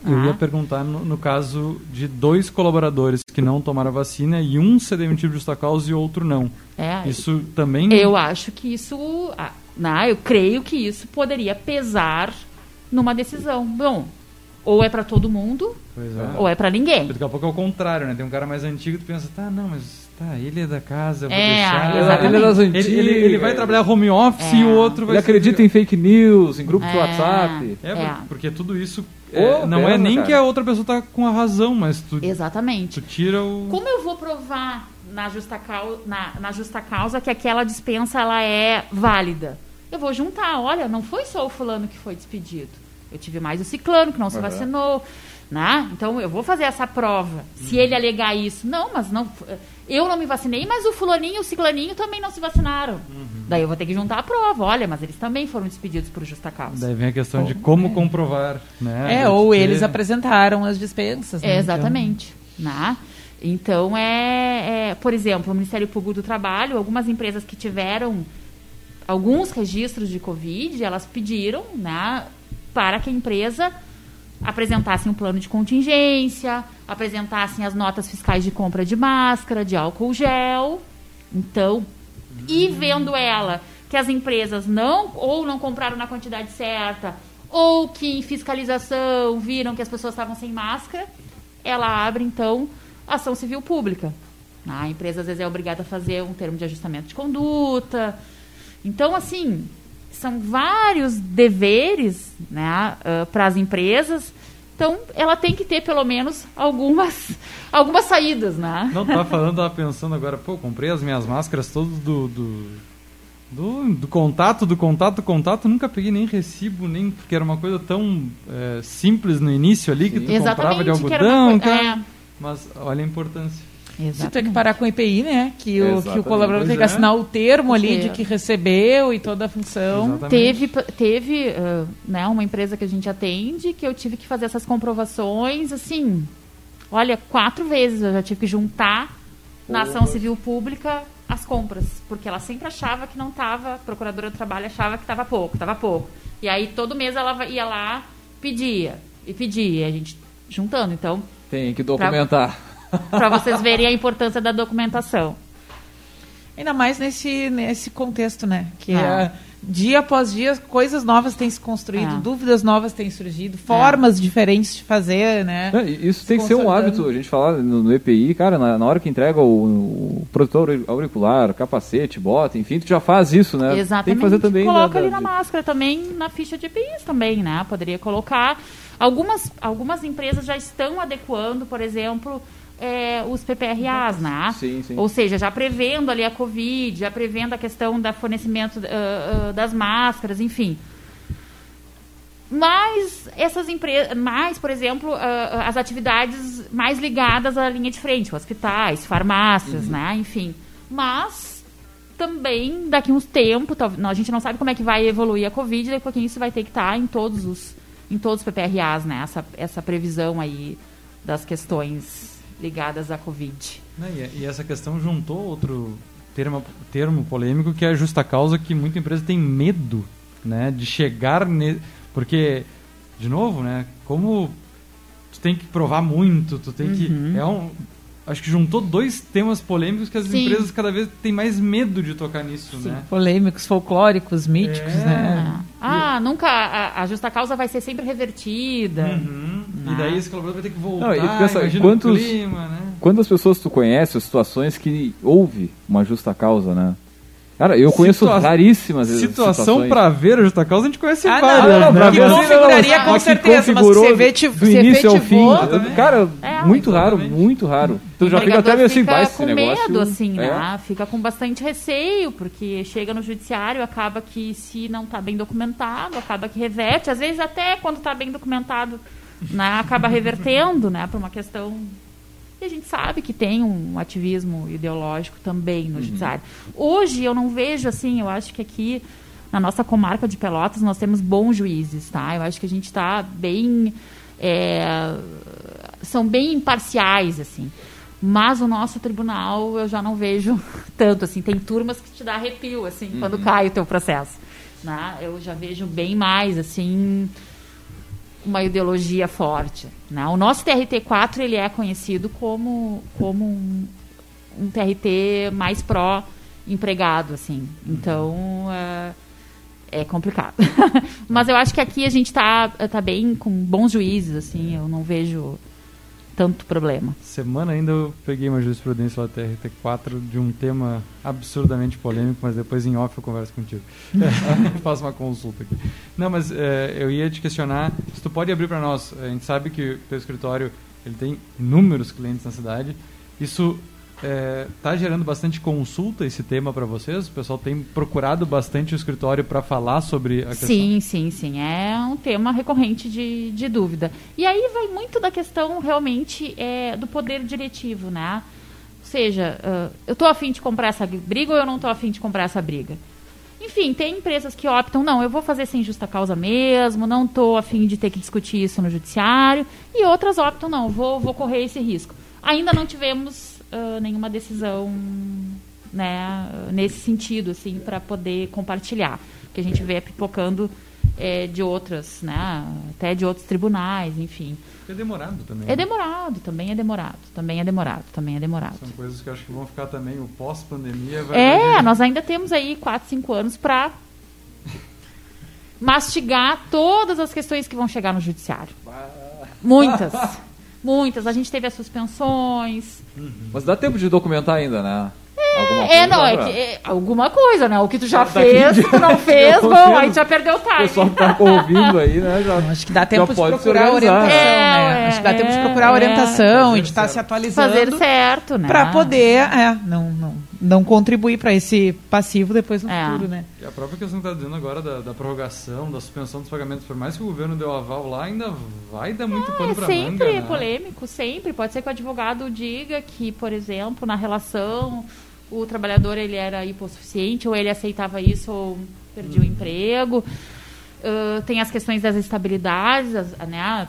Eu ia né? perguntar no, no, caso de dois colaboradores que não tomaram a vacina e um ser demitido de justa causa e outro não. É, isso também. Eu acho que isso. Né? Eu creio que isso poderia pesar numa decisão. Bom, ou é para todo mundo, é. ou é para ninguém. Daqui a pouco é o contrário, né? Tem um cara mais antigo que tu pensa, tá, não, mas tá, ele é da casa, eu vou é, deixar. Exatamente. Ele é das antigas. Ele, ele, ele vai trabalhar home office é. e o outro vai Ele acredita em fake news, em grupos de é. WhatsApp. É, é, porque tudo isso oh, não é nem cara. que a outra pessoa tá com a razão, mas tu... Exatamente. Tu tira o... Como eu vou provar na justa, causa, na, na justa causa que aquela dispensa ela é válida? eu vou juntar. Olha, não foi só o fulano que foi despedido. Eu tive mais o ciclano que não se uhum. vacinou. Né? Então eu vou fazer essa prova. Se ele alegar isso, não, mas não. Eu não me vacinei, mas o fulaninho e o ciclaninho também não se vacinaram. Uhum. Daí eu vou ter que juntar a prova. Olha, mas eles também foram despedidos por justa causa. Daí vem a questão de como é. comprovar, né? É, ou eles apresentaram as dispensas. Né? É, exatamente. Então... Né? Então é, é, por exemplo, o Ministério Público do Trabalho, algumas empresas que tiveram alguns registros de Covid, elas pediram né, para que a empresa apresentasse um plano de contingência, apresentassem as notas fiscais de compra de máscara, de álcool gel. Então, e vendo ela que as empresas não ou não compraram na quantidade certa, ou que em fiscalização viram que as pessoas estavam sem máscara, ela abre então ação civil pública. A empresa às vezes é obrigada a fazer um termo de ajustamento de conduta. Então, assim, são vários deveres né, uh, para as empresas. Então, ela tem que ter pelo menos algumas, algumas saídas, né? Não, tava falando, tava pensando agora, pô, comprei as minhas máscaras todas do, do, do, do, contato, do contato, do contato, nunca peguei nem recibo, nem porque era uma coisa tão é, simples no início ali, que tu Exatamente, comprava de algodão, que é. mas olha a importância. Exatamente. Você tem que parar com o EPI, né? Que o, que o colaborador tem que é. assinar o termo ali de que recebeu e toda a função. Exatamente. Teve, teve uh, né, uma empresa que a gente atende que eu tive que fazer essas comprovações, assim, olha, quatro vezes eu já tive que juntar na ação civil pública as compras, porque ela sempre achava que não estava, a procuradora do trabalho achava que estava pouco, estava pouco. E aí todo mês ela ia lá, pedia, e pedia, a gente juntando, então... Tem que documentar. Pra para vocês verem a importância da documentação. Ainda mais nesse, nesse contexto, né? Que é. dia após dia coisas novas têm se construído, é. dúvidas novas têm surgido, formas é. diferentes de fazer, né? isso tem que ser um hábito. A gente falar no, no EPI, cara, na, na, hora que entrega o, o protetor auricular, capacete, bota, enfim, tu já faz isso, né? Exatamente. Tem que fazer também. Coloca da, ali na máscara também, na ficha de EPIs também, né? Poderia colocar. Algumas, algumas empresas já estão adequando, por exemplo é, os PPRAs, né? Sim, sim. Ou seja, já prevendo ali a Covid, já prevendo a questão da fornecimento uh, uh, das máscaras, enfim. Mas essas empresas, mais, por exemplo, uh, as atividades mais ligadas à linha de frente, hospitais, farmácias, uhum. né? Enfim. Mas também daqui uns tempos, a gente não sabe como é que vai evoluir a Covid, daqui a pouquinho isso vai ter que estar em todos os, em todos os PPRAs, né? Essa, essa previsão aí das questões ligadas à Covid. Né, e, essa questão juntou outro termo, termo polêmico que é a justa causa que muita empresa tem medo né, de chegar... Ne... Porque, de novo, né, como tu tem que provar muito, tu tem uhum. que... É um, acho que juntou dois temas polêmicos que as Sim. empresas cada vez têm mais medo de tocar nisso, Sim. né? Polêmicos, folclóricos, míticos, é. né? Ah, nunca a, a, justa causa vai ser sempre revertida. Uhum. E daí esse colaborador vai ter que voltar, Não, e pensa, quantos, clima, né? Quantas pessoas tu conhece, situações que houve uma justa causa, né? Cara, eu conheço Situa raríssimas Situação para ver a justa causa, a gente conhece ah, várias. Não, não, né? Que configuraria com certeza, mas você vê, te, do início ao fim. Cara, é, muito raro, muito raro. Então já fica até meio assim, vai com negócio, medo, assim, é. né? Fica com bastante receio, porque chega no judiciário, acaba que se não está bem documentado, acaba que reverte. Às vezes até quando está bem documentado, né, acaba revertendo, né, para uma questão e a gente sabe que tem um ativismo ideológico também no uhum. judiciário. Hoje eu não vejo assim, eu acho que aqui na nossa comarca de Pelotas nós temos bons juízes, tá? Eu acho que a gente está bem. É, são bem imparciais, assim. Mas o nosso tribunal eu já não vejo tanto, assim. Tem turmas que te dá arrepio, assim, uhum. quando cai o teu processo. Né? Eu já vejo bem mais, assim uma ideologia forte. Né? O nosso TRT4 ele é conhecido como, como um, um TRT mais pró empregado, assim. Então é, é complicado. Mas eu acho que aqui a gente está tá bem com bons juízes, assim. Eu não vejo tanto problema. Semana ainda eu peguei uma jurisprudência lá TRT4 de um tema absurdamente polêmico, mas depois em off eu converso contigo. Faço uma consulta aqui. Não, mas é, eu ia te questionar se tu pode abrir para nós. A gente sabe que o teu escritório ele tem inúmeros clientes na cidade. Isso está é, tá gerando bastante consulta esse tema para vocês? O pessoal tem procurado bastante o escritório para falar sobre a questão? Sim, sim, sim. É um tema recorrente de, de dúvida. E aí vai muito da questão realmente é, do poder diretivo, né? Ou seja, uh, eu estou afim de comprar essa briga ou eu não estou afim de comprar essa briga? Enfim, tem empresas que optam, não, eu vou fazer sem justa causa mesmo, não estou afim de ter que discutir isso no judiciário, e outras optam, não, vou, vou correr esse risco. Ainda não tivemos uh, nenhuma decisão né, nesse sentido, assim, para poder compartilhar. Que a gente vê pipocando é, de outras, né, até de outros tribunais, enfim. É demorado também. É né? demorado, também é demorado, também é demorado, também é demorado. São coisas que acho que vão ficar também, o pós-pandemia vai... É, nós ainda temos aí 4, 5 anos para mastigar todas as questões que vão chegar no judiciário. Muitas. muitas. A gente teve as suspensões. Mas dá tempo de documentar ainda, né? Alguma é, não, é, que, é alguma coisa, né? O que tu já tá fez, tu não fez, bom, aí já perdeu o time. O pessoal tá ouvindo aí, né? Já, acho que dá tempo de procurar orientação, né? é, né? acho que dá é, tempo de procurar orientação e de estar tá se atualizando. Fazer certo, né? Pra poder, é, não, não, não contribuir para esse passivo depois no é. futuro, né? E a própria questão que está dizendo agora da, da, prorrogação, da suspensão dos pagamentos, por mais que o governo deu aval lá, ainda vai dar muito ah, pano para manga. Sempre né? polêmico, sempre. Pode ser que o advogado diga que, por exemplo, na relação o trabalhador ele era hipossuficiente, ou ele aceitava isso ou perdia uhum. o emprego. Uh, tem as questões das estabilidades, as, né?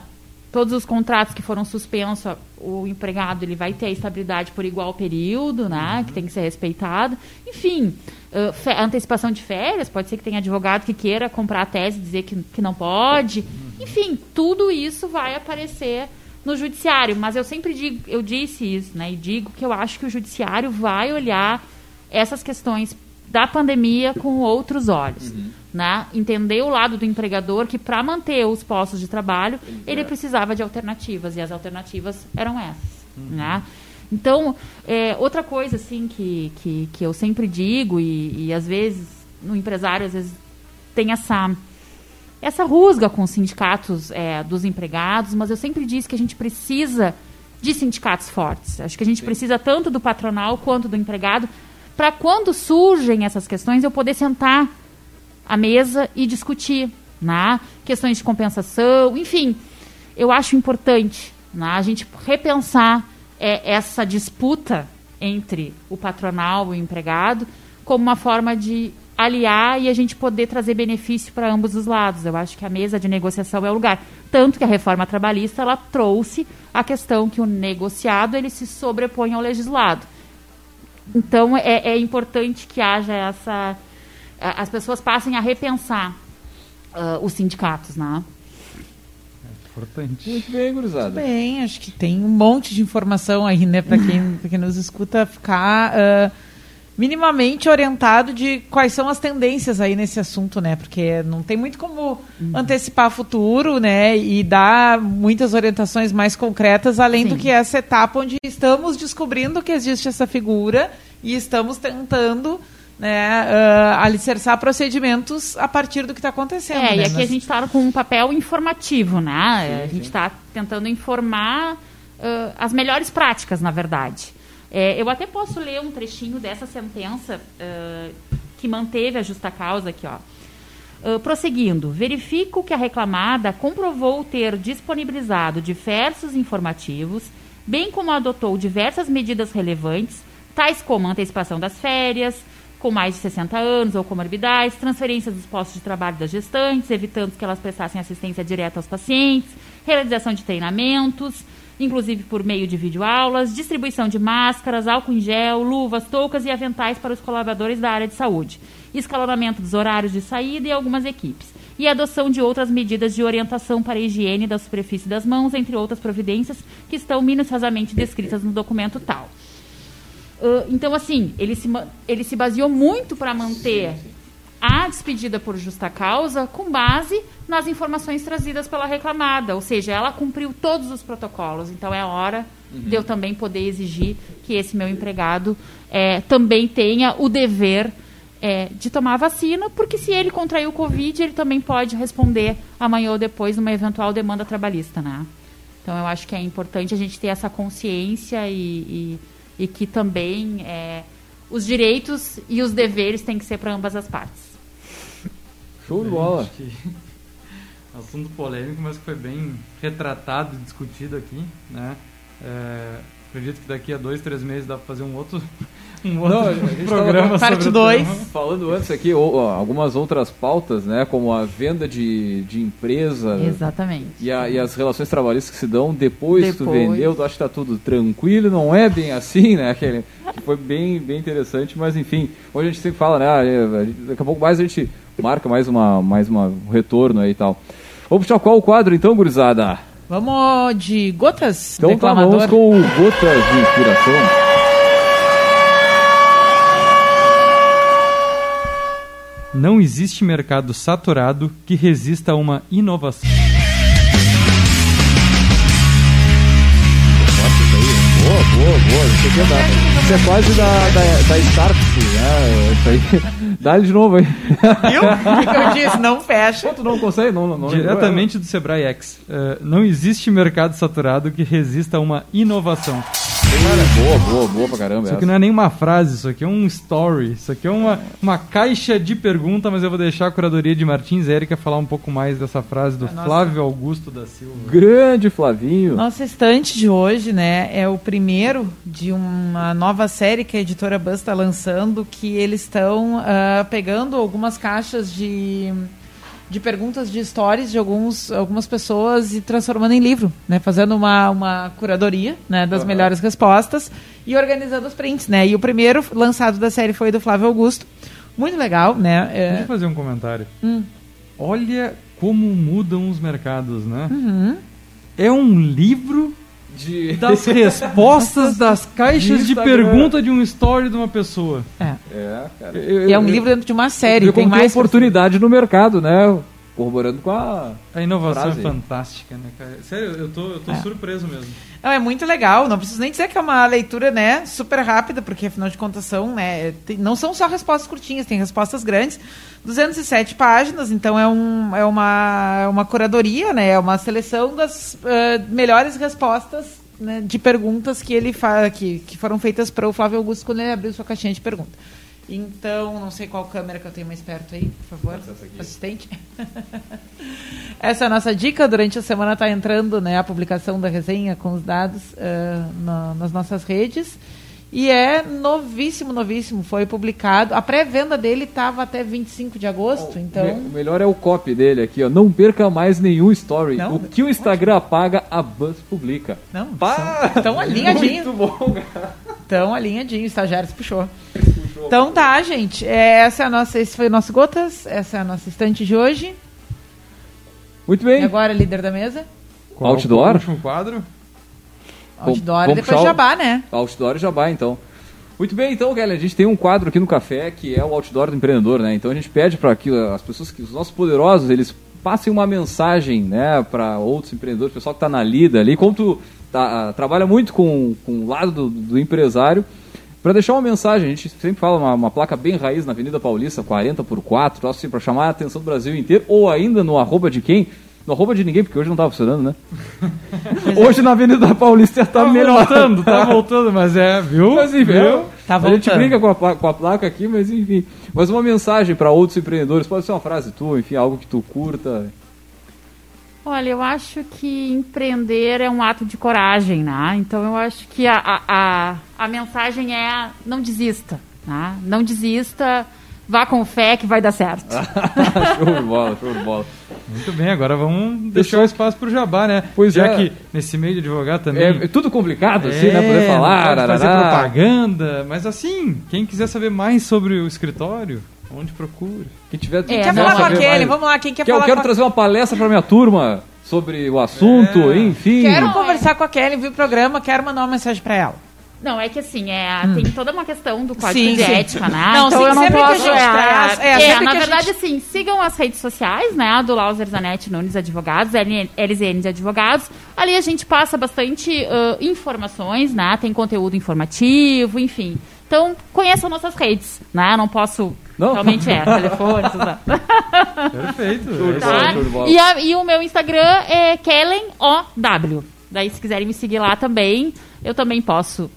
Todos os contratos que foram suspensos, o empregado ele vai ter a estabilidade por igual período, né? Uhum. Que tem que ser respeitado. Enfim, uh, antecipação de férias, pode ser que tenha advogado que queira comprar a tese e dizer que, que não pode. Uhum. Enfim, tudo isso vai aparecer no judiciário, mas eu sempre digo, eu disse isso, né? E digo que eu acho que o judiciário vai olhar essas questões da pandemia com outros olhos, uhum. né? Entender o lado do empregador que para manter os postos de trabalho ele precisava de alternativas e as alternativas eram essas, uhum. né? Então, é, outra coisa assim que, que, que eu sempre digo e, e às vezes no empresário às vezes tem essa essa rusga com os sindicatos é, dos empregados, mas eu sempre disse que a gente precisa de sindicatos fortes. Acho que a gente Sim. precisa tanto do patronal quanto do empregado para quando surgem essas questões eu poder sentar à mesa e discutir, né? Questões de compensação, enfim, eu acho importante né? a gente repensar é, essa disputa entre o patronal e o empregado como uma forma de aliar e a gente poder trazer benefício para ambos os lados. Eu acho que a mesa de negociação é o lugar. Tanto que a reforma trabalhista ela trouxe a questão que o negociado ele se sobrepõe ao legislado. Então é, é importante que haja essa as pessoas passem a repensar uh, os sindicatos, né? Importante. Muito bem, gurizada. Muito bem, acho que tem um monte de informação aí, né, para quem, quem nos escuta ficar uh, minimamente orientado de quais são as tendências aí nesse assunto, né? Porque não tem muito como uhum. antecipar futuro, né? E dar muitas orientações mais concretas, além Sim. do que essa etapa onde estamos descobrindo que existe essa figura e estamos tentando né, uh, alicerçar procedimentos a partir do que está acontecendo. É, né? e aqui Mas... a gente está com um papel informativo, né? Sim, a gente está tentando informar uh, as melhores práticas, na verdade. É, eu até posso ler um trechinho dessa sentença uh, que manteve a justa causa aqui, ó. Uh, prosseguindo, verifico que a reclamada comprovou ter disponibilizado diversos informativos, bem como adotou diversas medidas relevantes, tais como antecipação das férias, com mais de 60 anos ou comorbidades, transferência dos postos de trabalho das gestantes, evitando que elas prestassem assistência direta aos pacientes, realização de treinamentos, inclusive por meio de videoaulas, distribuição de máscaras, álcool em gel, luvas, toucas e aventais para os colaboradores da área de saúde, escalonamento dos horários de saída e algumas equipes, e adoção de outras medidas de orientação para a higiene da superfície das mãos, entre outras providências que estão minuciosamente descritas no documento tal. Uh, então, assim, ele se, ele se baseou muito para manter a despedida por justa causa com base nas informações trazidas pela reclamada, ou seja, ela cumpriu todos os protocolos. Então é hora uhum. de eu também poder exigir que esse meu empregado é, também tenha o dever é, de tomar a vacina, porque se ele contraiu o Covid, ele também pode responder amanhã ou depois numa eventual demanda trabalhista, né? Então eu acho que é importante a gente ter essa consciência e, e, e que também é, os direitos e os deveres têm que ser para ambas as partes. Show de bola. assunto polêmico, mas que foi bem retratado e discutido aqui, né? É, acredito que daqui a dois, três meses dá para fazer um outro, um outro Não, programa parte 2. Falando antes aqui, ou, ó, algumas outras pautas, né? Como a venda de, de empresa. Exatamente. E, a, e as relações trabalhistas que se dão depois, depois. que tu vendeu, tu acha que tá tudo tranquilo, não é bem assim, né? Aquele, foi bem, bem interessante, mas enfim, hoje a gente sempre fala, né? Daqui a pouco mais a gente marca mais uma mais uma, um retorno aí e tal. Vamos puxar qual o quadro então, gurizada? Vamos de gotas? Então tá, vamos com o gotas de inspiração. Não existe mercado saturado que resista a uma inovação. Boa, boa. Isso aqui é, da, isso é quase da, da, da Start, né? Isso aí. Dá-lhe de novo aí. Viu? O que eu disse? Não fecha. Pô, tu não consegue? Não, não, não Diretamente do Sebrae X. Uh, não existe mercado saturado que resista a uma inovação. Cara, boa, boa, boa pra caramba. Isso aqui não é nem uma frase, isso aqui é um story. Isso aqui é uma, uma caixa de pergunta, mas eu vou deixar a curadoria de Martins Érica falar um pouco mais dessa frase do Nossa. Flávio Augusto da Silva. Grande Flavinho. Nossa estante de hoje, né, é o primeiro de uma nova série que a editora Buzz está lançando, que eles estão uh, pegando algumas caixas de de perguntas de stories de alguns, algumas pessoas e transformando em livro, né? Fazendo uma, uma curadoria né? das uhum. melhores respostas e organizando os prints, né? E o primeiro lançado da série foi do Flávio Augusto. Muito legal, né? É... Deixa eu fazer um comentário. Hum. Olha como mudam os mercados, né? Uhum. É um livro de... das respostas das caixas de, de pergunta de um story de uma pessoa. É, é cara. Eu, e é um livro dentro de uma série. Eu tem mais oportunidade no mercado, né? Corroborando com a. A inovação frase. é fantástica, né, cara? Sério, eu tô, eu tô é. surpreso mesmo. Não, é muito legal. Não preciso nem dizer que é uma leitura, né, super rápida, porque afinal de contas são, né, tem, não são só respostas curtinhas, tem respostas grandes. 207 páginas, então é, um, é uma, é uma curadoria, né, é uma seleção das uh, melhores respostas né, de perguntas que ele fa que, que foram feitas para o Flávio Augusto quando ele abriu sua caixinha de perguntas. Então, não sei qual câmera que eu tenho mais perto aí, por favor, assistente. Essa é a nossa dica. Durante a semana está entrando né, a publicação da resenha com os dados uh, na, nas nossas redes. E é novíssimo, novíssimo. Foi publicado. A pré-venda dele estava até 25 de agosto, então... O melhor é o copy dele aqui, ó. Não perca mais nenhum story. Não, o que o Instagram apaga, a Buzz publica. Não, estão alinhadinhos. Muito bom, cara. Estão alinhadinhos. O estagiário se puxou. Então tá, gente. É, essa é a nossa, esse foi o nosso Gotas. Essa é a nossa estante de hoje. Muito bem. E agora, líder da mesa? Qual Outdoor? O último quadro? Outdoor e depois Jabá, né? Outdoor e Jabá, então. Muito bem, então, Kelly, a gente tem um quadro aqui no café que é o Outdoor do Empreendedor, né? Então a gente pede para que as pessoas, que os nossos poderosos, eles passem uma mensagem, né, para outros empreendedores, pessoal que está na lida ali. Como tu tá, trabalha muito com, com o lado do, do empresário, para deixar uma mensagem, a gente sempre fala uma, uma, placa bem raiz na Avenida Paulista, 40 por 4, assim, para chamar a atenção do Brasil inteiro, ou ainda no arroba de quem? No arroba de ninguém, porque hoje não estava funcionando, né? hoje na Avenida Paulista está tá melhor. voltando, tá voltando, mas é, viu? Mas enfim, viu? Tá a gente brinca com a, com a placa aqui, mas enfim. Mas uma mensagem para outros empreendedores, pode ser uma frase tua, enfim, algo que tu curta. Olha, eu acho que empreender é um ato de coragem, né? Então eu acho que a, a, a, mensagem é não desista, né? Não desista Vá com fé que vai dar certo. show de bola, show de bola. Muito bem, agora vamos deixar o espaço para o Jabá, né? Pois Já é. que nesse meio de advogado também. É, é tudo complicado, assim, né? Poder é, falar, fazer propaganda. Mas assim, quem quiser saber mais sobre o escritório, onde procura? Quem tiver. Quem é, quer falar com aquele? Vamos lá, quem quer que falar Eu quero trazer uma palestra para minha turma sobre o assunto, é. enfim. Quero conversar com a Kelly, vi o programa, quero mandar uma mensagem para ela. Não, é que assim, é, hum. tem toda uma questão do código sim, de sim. ética, né? Não, então sim, eu não posso. É, traz, é, é na verdade, gente... sim, sigam as redes sociais, né? Do Lauser Zanetti Nunes Advogados, LZN Advogados. Ali a gente passa bastante uh, informações, né? Tem conteúdo informativo, enfim. Então, conheçam nossas redes, né? Não posso não? Realmente é, telefone, Perfeito. Tá? E, a, e, o meu Instagram é KellenOW. Daí, se quiserem me seguir lá também, eu também posso,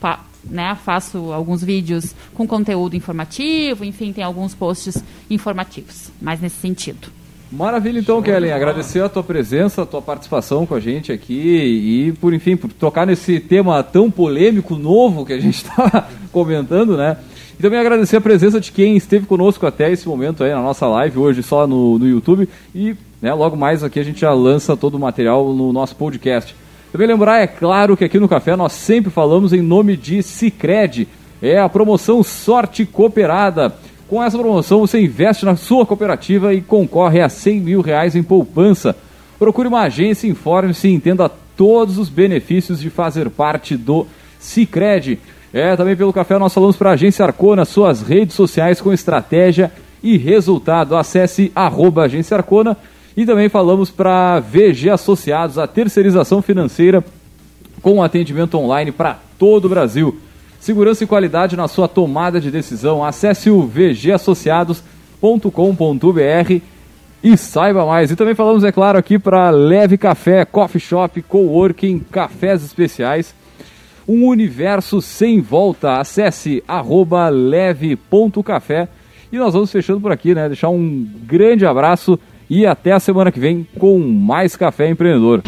né, faço alguns vídeos com conteúdo informativo, enfim, tem alguns posts informativos, mais nesse sentido. Maravilha, então, Kellen. Agradecer a tua presença, a tua participação com a gente aqui e, por enfim, por tocar nesse tema tão polêmico, novo que a gente está comentando, né? E também agradecer a presença de quem esteve conosco até esse momento aí na nossa live, hoje só no, no YouTube. E né, logo mais aqui a gente já lança todo o material no nosso podcast. Também lembrar, é claro, que aqui no Café nós sempre falamos em nome de Cicred. É a promoção Sorte Cooperada. Com essa promoção você investe na sua cooperativa e concorre a 100 mil reais em poupança. Procure uma agência, informe-se e entenda todos os benefícios de fazer parte do Cicred. É, também pelo café nós falamos para a Agência Arcona, suas redes sociais com estratégia e resultado. Acesse arroba Agência Arcona e também falamos para VG Associados, a terceirização financeira com atendimento online para todo o Brasil. Segurança e qualidade na sua tomada de decisão. Acesse o vgassociados.com.br e saiba mais. E também falamos, é claro, aqui para Leve Café, Coffee Shop, Coworking, Cafés Especiais. Um universo sem volta. Acesse arroba leve.café. E nós vamos fechando por aqui, né? Deixar um grande abraço e até a semana que vem com mais Café Empreendedor.